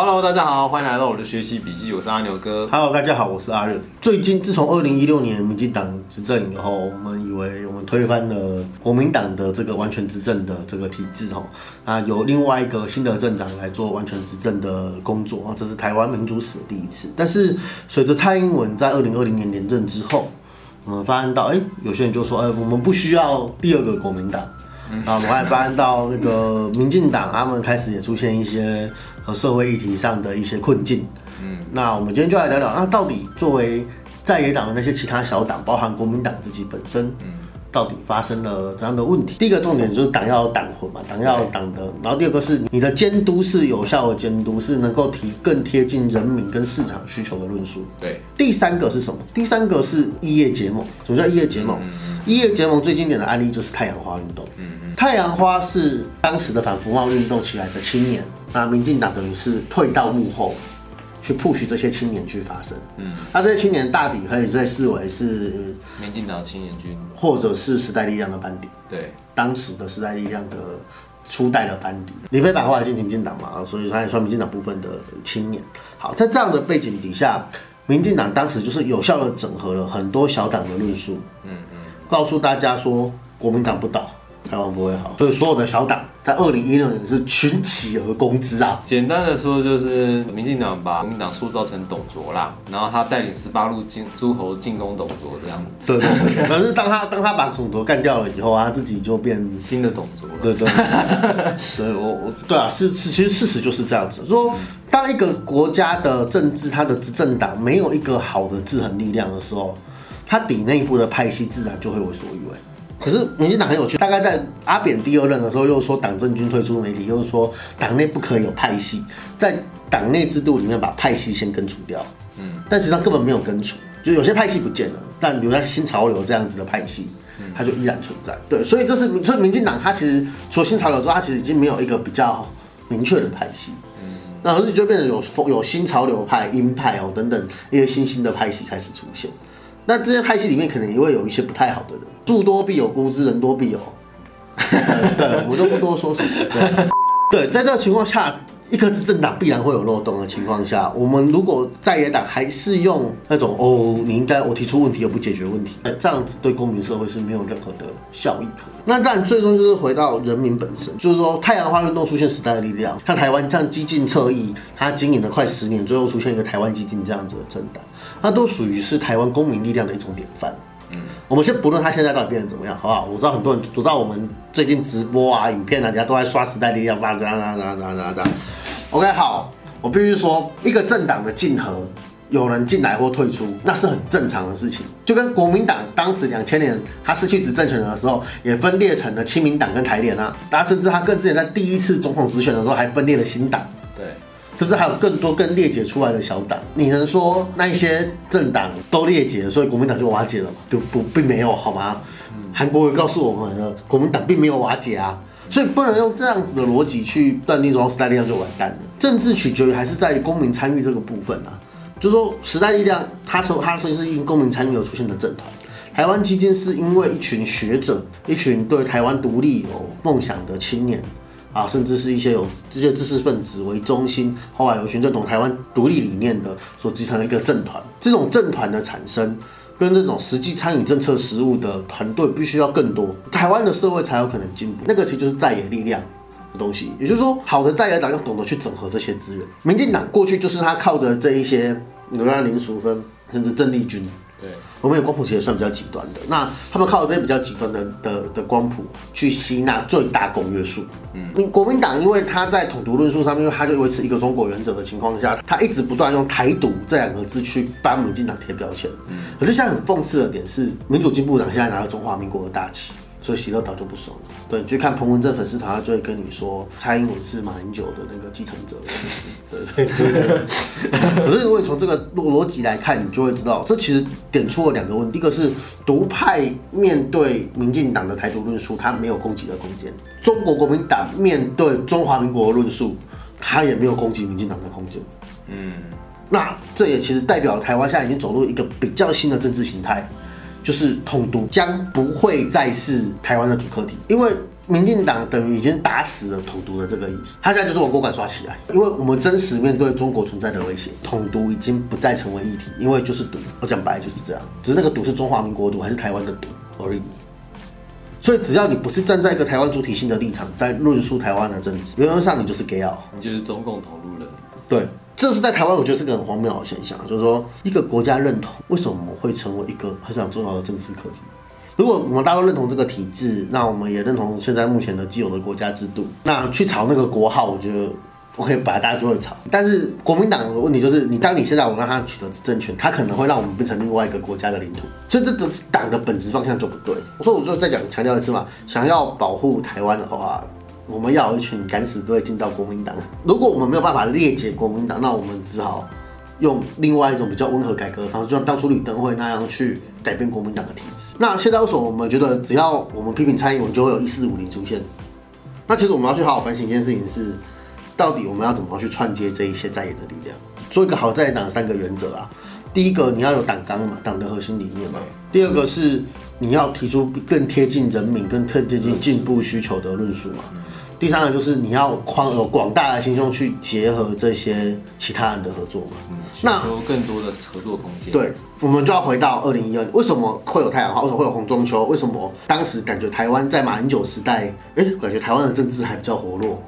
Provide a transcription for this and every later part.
Hello，大家好，欢迎来到我的学习笔记，我是阿牛哥。Hello，大家好，我是阿任。最近自从二零一六年民进党执政以后，我们以为我们推翻了国民党的这个完全执政的这个体制哈，啊，有另外一个新的政党来做完全执政的工作啊，这是台湾民主史的第一次。但是随着蔡英文在二零二零年连任之后，我们发现到，哎、有些人就说，哎、我们不需要第二个国民党。啊，我们还发现到那个民进党，他们开始也出现一些和社会议题上的一些困境。嗯，那我们今天就来聊聊，那到底作为在野党的那些其他小党，包含国民党自己本身，嗯，到底发生了怎样的问题？第一个重点就是党要有党魂嘛，党要有党的，然后第二个是你的监督是有效的监督，是能够提更贴近人民跟市场需求的论述。对，第三个是什么？第三个是异业结盟。什么叫异业结盟？异业结盟最经典的案例就是太阳花运动。嗯嗯太阳花是当时的反服贸运动起来的青年，那民进党等于是退到幕后，去 push 这些青年去发声。嗯，那这些青年大抵可以被视为是，民进党青年军，或者是时代力量的班底。对，当时的时代力量的初代的班底，李飞版后来进民进党嘛，所以他也算民进党部分的青年。好，在这样的背景底下，民进党当时就是有效的整合了很多小党的论述，嗯嗯，告诉大家说国民党不倒，台湾不会好，所以所有的小党在二零一六年是群起而攻之啊。简单的说就是民进党把国民党塑造成董卓啦，然后他带领十八路进诸侯进攻董卓这样子，对对对，可是当他当他把董卓干掉了以后啊，他自己就变新的董卓了。对对，所以我我对啊，是是，其实事实就是这样子。说当一个国家的政治，它的执政党没有一个好的制衡力量的时候，它底内部的派系自然就会为所欲为。可是民进党很有趣，大概在阿扁第二任的时候，又说党政军退出媒体，又说党内不可以有派系，在党内制度里面把派系先根除掉。嗯，但实际上根本没有根除，就有些派系不见了，但留在新潮流这样子的派系，它就依然存在。对，所以这是所以民进党它其实除了新潮流之外，它其实已经没有一个比较明确的派系。那而且就变成有有新潮流派、鹰派哦等等一些新兴的派系开始出现。那这些派系里面可能也会有一些不太好的人，树多必有孤枝，人多必有。对，我就不多说什么。对，对，在这个情况下，一个执政党必然会有漏洞的情况下，我们如果在野党还是用那种哦，你应该我提出问题又不解决问题，这样子对公民社会是没有任何的效益可言。那当然，最终就是回到人民本身，就是说太阳花运动出现时代的力量，像台湾像激进侧翼，它经营了快十年，最后出现一个台湾激进这样子的政党，那都属于是台湾公民力量的一种典范。我们先不论他现在到底变成怎么样，好不好？我知道很多人，我知道我们最近直播啊、影片啊，人家都在刷时代力量，发这样、这样、这样、这样、这样、这样。OK，好，我必须说，一个政党的竞合，有人进来或退出，那是很正常的事情。就跟国民党当时两千年他失去执政权的时候，也分裂成了亲民党跟台联啊，大家甚至他更之前在第一次总统直选的时候，还分裂了新党。对，甚至还有更多更裂解出来的小党，你能说那一些政党都裂解了，所以国民党就瓦解了吗？就不，并没有，好吗？韩国瑜告诉我们了，国民党并没有瓦解啊，所以不能用这样子的逻辑去断定说时代力量就完蛋了。政治取决于还是在于公民参与这个部分啊，就是说时代力量它从它其实是因公民参与而出现的政团。台湾基金是因为一群学者，一群对台湾独立有梦想的青年啊，甚至是一些有这些知识分子为中心，后来有群认同台湾独立理念的所集成的一个政团。这种政团的产生，跟这种实际参与政策实务的团队必须要更多，台湾的社会才有可能进步。那个其实就是在野力量。的东西，也就是说，好的在野党要懂得去整合这些资源。民进党过去就是他靠着这一些，比如像林淑芬，甚至郑丽君，对，我们有光谱其实算比较极端的，那他们靠这些比较极端的的的光谱去吸纳最大公约数。嗯，民国民党因为他在统独论述上面，因为他就维持一个中国原则的情况下，他一直不断用台独这两个字去帮民进党贴标签。嗯，可是现在很讽刺的点是，民主进步党现在拿了中华民国的大旗。所以喜乐岛就不爽了。对，你去看彭文正粉丝团，他就会跟你说蔡英文是马英九的那个继承者。对对对对。可是如果你从这个逻逻辑来看，你就会知道，这其实点出了两个问题：，第一个是独派面对民进党的台独论述，他没有攻击的空间；中国国民党面对中华民国的论述，他也没有攻击民进党的空间。嗯，那这也其实代表台湾现在已经走入一个比较新的政治形态，就是统独将不会再是台湾的主课题，因为民进党等于已经打死了统独的这个议题，他现在就是我锅杆刷起来，因为我们真实面对中国存在的威胁，统独已经不再成为议题，因为就是赌，我讲白就是这样，只是那个赌是中华民国赌还是台湾的赌而已。所以只要你不是站在一个台湾主体性的立场，在论述台湾的政治，原则上你就是 gay 啊，你就是中共同路人。对，这是在台湾，我觉得是个很荒谬的现象，就是说一个国家认同为什么会成为一个非常重要的政治课题。如果我们大家都认同这个体制，那我们也认同现在目前的既有的国家制度，那去炒那个国号，我觉得 OK，本来大家就会炒。但是国民党的问题就是，你当你现在我让他取得政权，他可能会让我们变成另外一个国家的领土，所以这这党的本质方向就不对。我说，我就再讲强调一次嘛，想要保护台湾的话，我们要有一群敢死队进到国民党。如果我们没有办法裂解国民党，那我们只好。用另外一种比较温和改革的方式，就像当初吕登辉那样去改变国民党的体制。那现在为什么我们觉得只要我们批评蔡英文，就会有一四五零出现？那其实我们要去好好反省一件事情是，到底我们要怎么去串接这一些在野的力量，做一个好在野党三个原则啊。第一个，你要有党纲嘛，党的核心理念嘛。第二个是你要提出更贴近人民、更贴近进步需求的论述嘛。第三个就是你要宽有广大的心胸去结合这些其他人的合作嘛，那有更多的合作空间。对，我们就要回到二零一二年，为什么会有太阳花？为什么会有红中秋？为什么当时感觉台湾在马英九时代，哎，感觉台湾的政治还比较活络？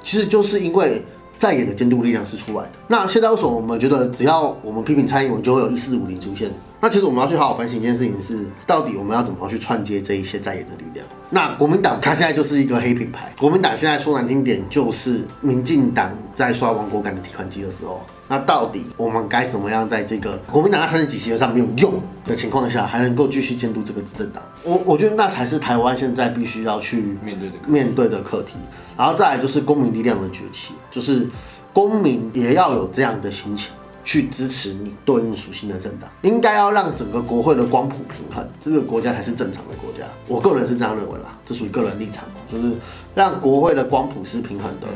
其实就是因为在野的监督力量是出来的。那现在为什么我们觉得只要我们批评蔡英文，就会有一四五零出现？那其实我们要去好好反省一件事情是，到底我们要怎么去串接这一些在野的力量？那国民党它现在就是一个黑品牌，国民党现在说难听点就是民进党在刷亡国感的提款机的时候，那到底我们该怎么样在这个国民党三十几席上没有用的情况下，还能够继续监督这个执政党？我我觉得那才是台湾现在必须要去面对的面对的课题。然后再来就是公民力量的崛起，就是公民也要有这样的心情。去支持你对应属性的政党，应该要让整个国会的光谱平衡，这个国家才是正常的国家。我个人是这样认为啦，这属于个人立场，就是让国会的光谱是平衡的，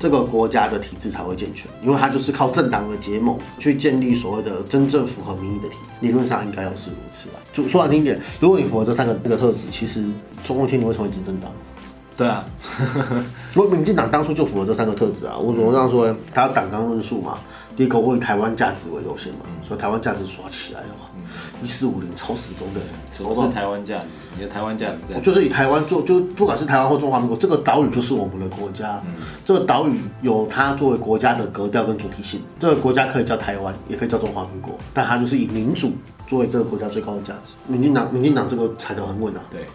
这个国家的体制才会健全。因为它就是靠政党的结盟去建立所谓的真正符合民意的体制，理论上应该要是如此吧。就说难听点，如果你符合这三个这个特质，其实中共天你会成为执政党。对啊，因为民进党当初就符合这三个特质啊。我怎么这样说呢？他要党纲论述嘛。第一个，以台湾价值为优先嘛，所以台湾价值刷起来的话，一四五零超始终的。什么是台湾价值？你的台湾价值在？就是以台湾做，就不管是台湾或中华民国，这个岛屿就是我们的国家。这个岛屿有它作为国家的格调跟主体性。这个国家可以叫台湾，也可以叫中华民国，但它就是以民主作为这个国家最高的价值。民进党，民进党这个踩得很稳啊。对。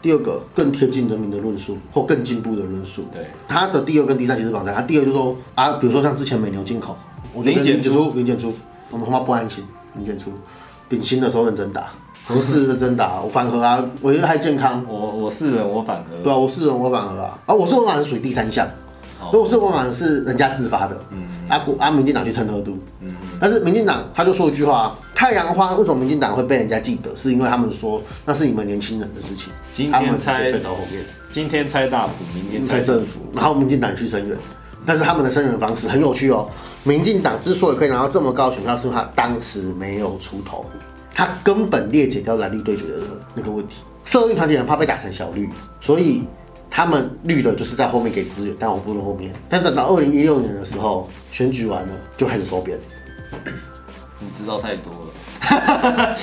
第二个更贴近人民的论述，或更进步的论述。对。它的第二跟第三其实绑在，它第二就是说啊，比如说像之前美牛进口。我零检出，零检出，我们他妈不安心。零检出，顶薪的时候认真打，合适认真打，我反核啊，我觉得还健康。我我是人，我反核。对啊，我是人，我反核啊。啊，我是我反是属于第三项，如果是我反是人家自发的。嗯。啊国啊，民进党去蹭热度。嗯。但是民进党他就说一句话：太阳花为什么民进党会被人家记得？是因为他们说那是你们年轻人的事情。今天猜到后面。今天猜大埔，明天猜政府，然后民进党去声援。但是他们的声援方式很有趣哦。民进党之所以可以拿到这么高的选票，是因为他当时没有出头，他根本裂解掉蓝绿对决的那个问题。社运团体很怕被打成小绿，所以他们绿的就是在后面给资源，但我不能后面。但等到二零一六年的时候，选举完了就开始收编。你知道太多了。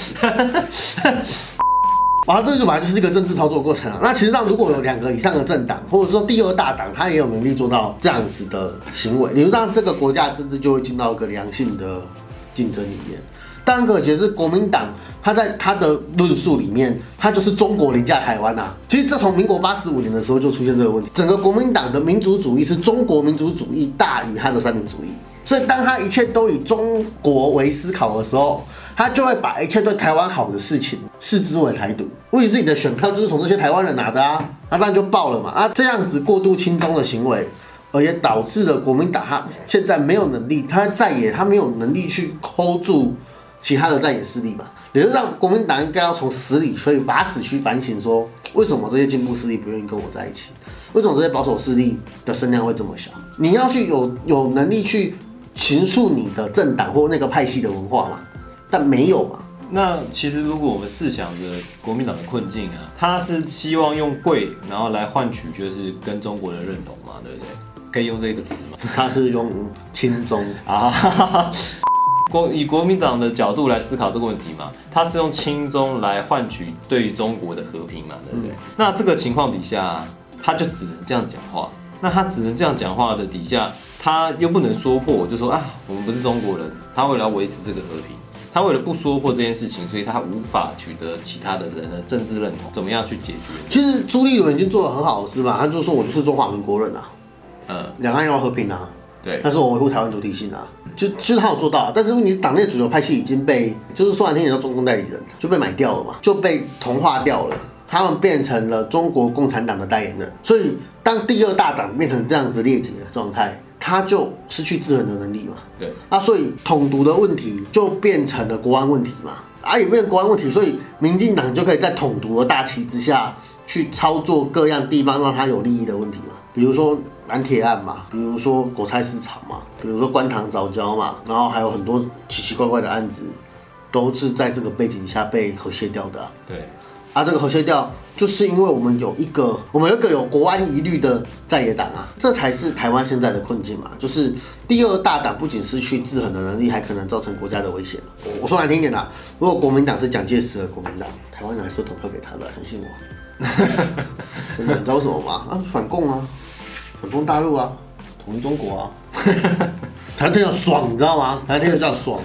然后这就本来就是一个政治操作过程啊。那其实上如果有两个以上的政党，或者说第二大党，他也有能力做到这样子的行为，你就让这个国家政治就会进到一个良性的竞争里面。但可惜是国民党，他在他的论述里面，他就是中国凌驾台湾呐。其实这从民国八十五年的时候就出现这个问题，整个国民党的民族主义是中国民族主义大于他的三民主义。所以，当他一切都以中国为思考的时候，他就会把一切对台湾好的事情视之为台独。问题是，你的选票就是从这些台湾人拿的啊，那当然就爆了嘛。啊，这样子过度轻中的行为，而也导致了国民党他现在没有能力，他在也他没有能力去扣住其他的在野势力嘛。也就让国民党应该要从死里，所以把死去反省，说为什么这些进步势力不愿意跟我在一起？为什么这些保守势力的声量会这么小？你要去有有能力去。形塑你的政党或那个派系的文化嘛，但没有嘛，那其实如果我们试想着国民党的困境啊，他是希望用贵然后来换取就是跟中国的认同嘛，对不对？可以用这个词吗？他是用亲中啊，哈哈国以国民党的角度来思考这个问题嘛，他是用亲中来换取对中国的和平嘛，对不对？那这个情况底下，他就只能这样讲话。那他只能这样讲话的底下，他又不能说破，就说啊，我们不是中国人。他为了维持这个和平，他为了不说破这件事情，所以他无法取得其他的人的政治认同。怎么样去解决？其实朱立伦已经做的很好，是吧？他就说我就是中华民国人啊，嗯，两岸要和平啊，对，但是我维护台湾主体性啊，就就是他有做到。但是你党内主流派系已经被，就是说难听点叫中共代理人，就被买掉了嘛，就被同化掉了。他们变成了中国共产党的代言人，所以当第二大党变成这样子劣迹的状态，他就失去制衡的能力嘛。对，啊，所以统独的问题就变成了国安问题嘛。啊，也变成国安问题，所以民进党就可以在统独的大旗之下去操作各样地方让他有利益的问题嘛。比如说蓝铁案嘛，比如说国菜市场嘛，比如说官塘早教嘛，然后还有很多奇奇怪怪的案子，都是在这个背景下被和谐掉的。对。啊，这个和谐掉，就是因为我们有一个，我们有一个有国安疑虑的在野党啊，这才是台湾现在的困境嘛。就是第二大党不仅失去制衡的能力，还可能造成国家的危险。我我说难听点啦，如果国民党是蒋介石的国民党，台湾人还是投票给他的，相信我。真的，你知道为什么吗？啊，反共啊，反攻大陆啊，统一中国啊，台湾听着爽，你知道吗？台湾听着这样爽。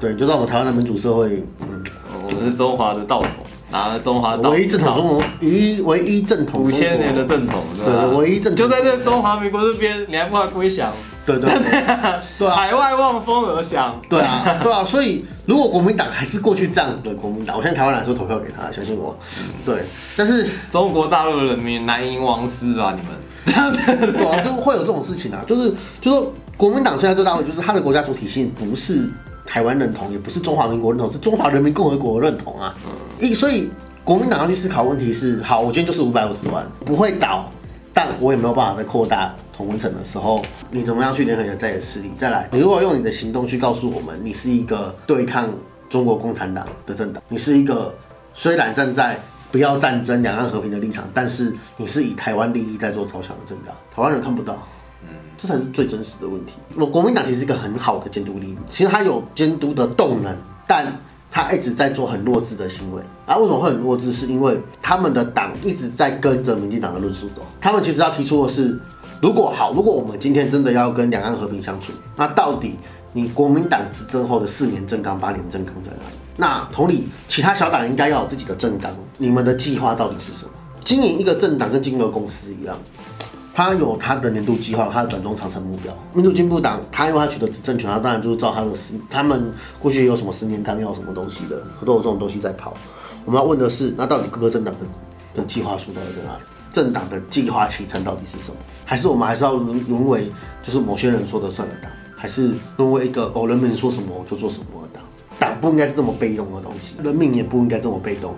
对，就在我们台湾的民主社会，嗯，我们是中华的道统。拿了中华唯一正统中国，一唯一正统五千年的正统，对唯一正统就在这中华民国这边，你还不还归降？对对对，海外望风而降。对啊，对啊，所以如果国民党还是过去这样子的国民党，我现在台湾来说投票给他，相信我。对，但是中国大陆的人民难赢王师啊？你们这样子，对啊，就会有这种事情啊，就是就说国民党现在最大问题就是他的国家主体性不是。台湾认同也不是中华民国认同，是中华人民共和国认同啊。一所以国民党要去思考问题是：好，我今天就是五百五十万，不会倒，但我也没有办法再扩大同温层的时候，你怎么样去联合你的在野势力？再来，你如果用你的行动去告诉我们，你是一个对抗中国共产党的政党，你是一个虽然站在不要战争、两岸和平的立场，但是你是以台湾利益在做超强的政党，台湾人看不到。这才是最真实的问题。我国民党其实是一个很好的监督力量，其实它有监督的动能，但它一直在做很弱智的行为。啊，为什么会很弱智？是因为他们的党一直在跟着民进党的论述走。他们其实要提出的是，如果好，如果我们今天真的要跟两岸和平相处，那到底你国民党执政后的四年政纲、八年政纲在哪里？那同理，其他小党应该要有自己的政纲。你们的计划到底是什么？经营一个政党跟经营公司一样。他有他的年度计划，他的短中长程目标。民主进步党，他因为他取得政权，他当然就是照他的十，他们过去有什么十年纲要什么东西的，都有这种东西在跑。我们要问的是，那到底各个政党的的计划书到底在哪里？政党的计划启程到底是什么？还是我们还是要沦沦为就是某些人说的算的党？还是沦为一个哦人民说什么我就做什么的党？党不应该是这么被动的东西，人民也不应该这么被动。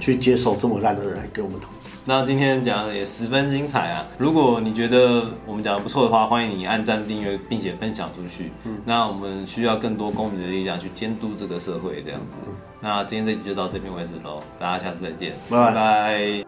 去接受这么烂的人来给我们统治。那今天讲的也十分精彩啊！如果你觉得我们讲的不错的话，欢迎你按赞、订阅，并且分享出去。嗯，那我们需要更多公民的力量去监督这个社会，这样子。那今天这集就到这边为止喽，大家下次再见，拜拜。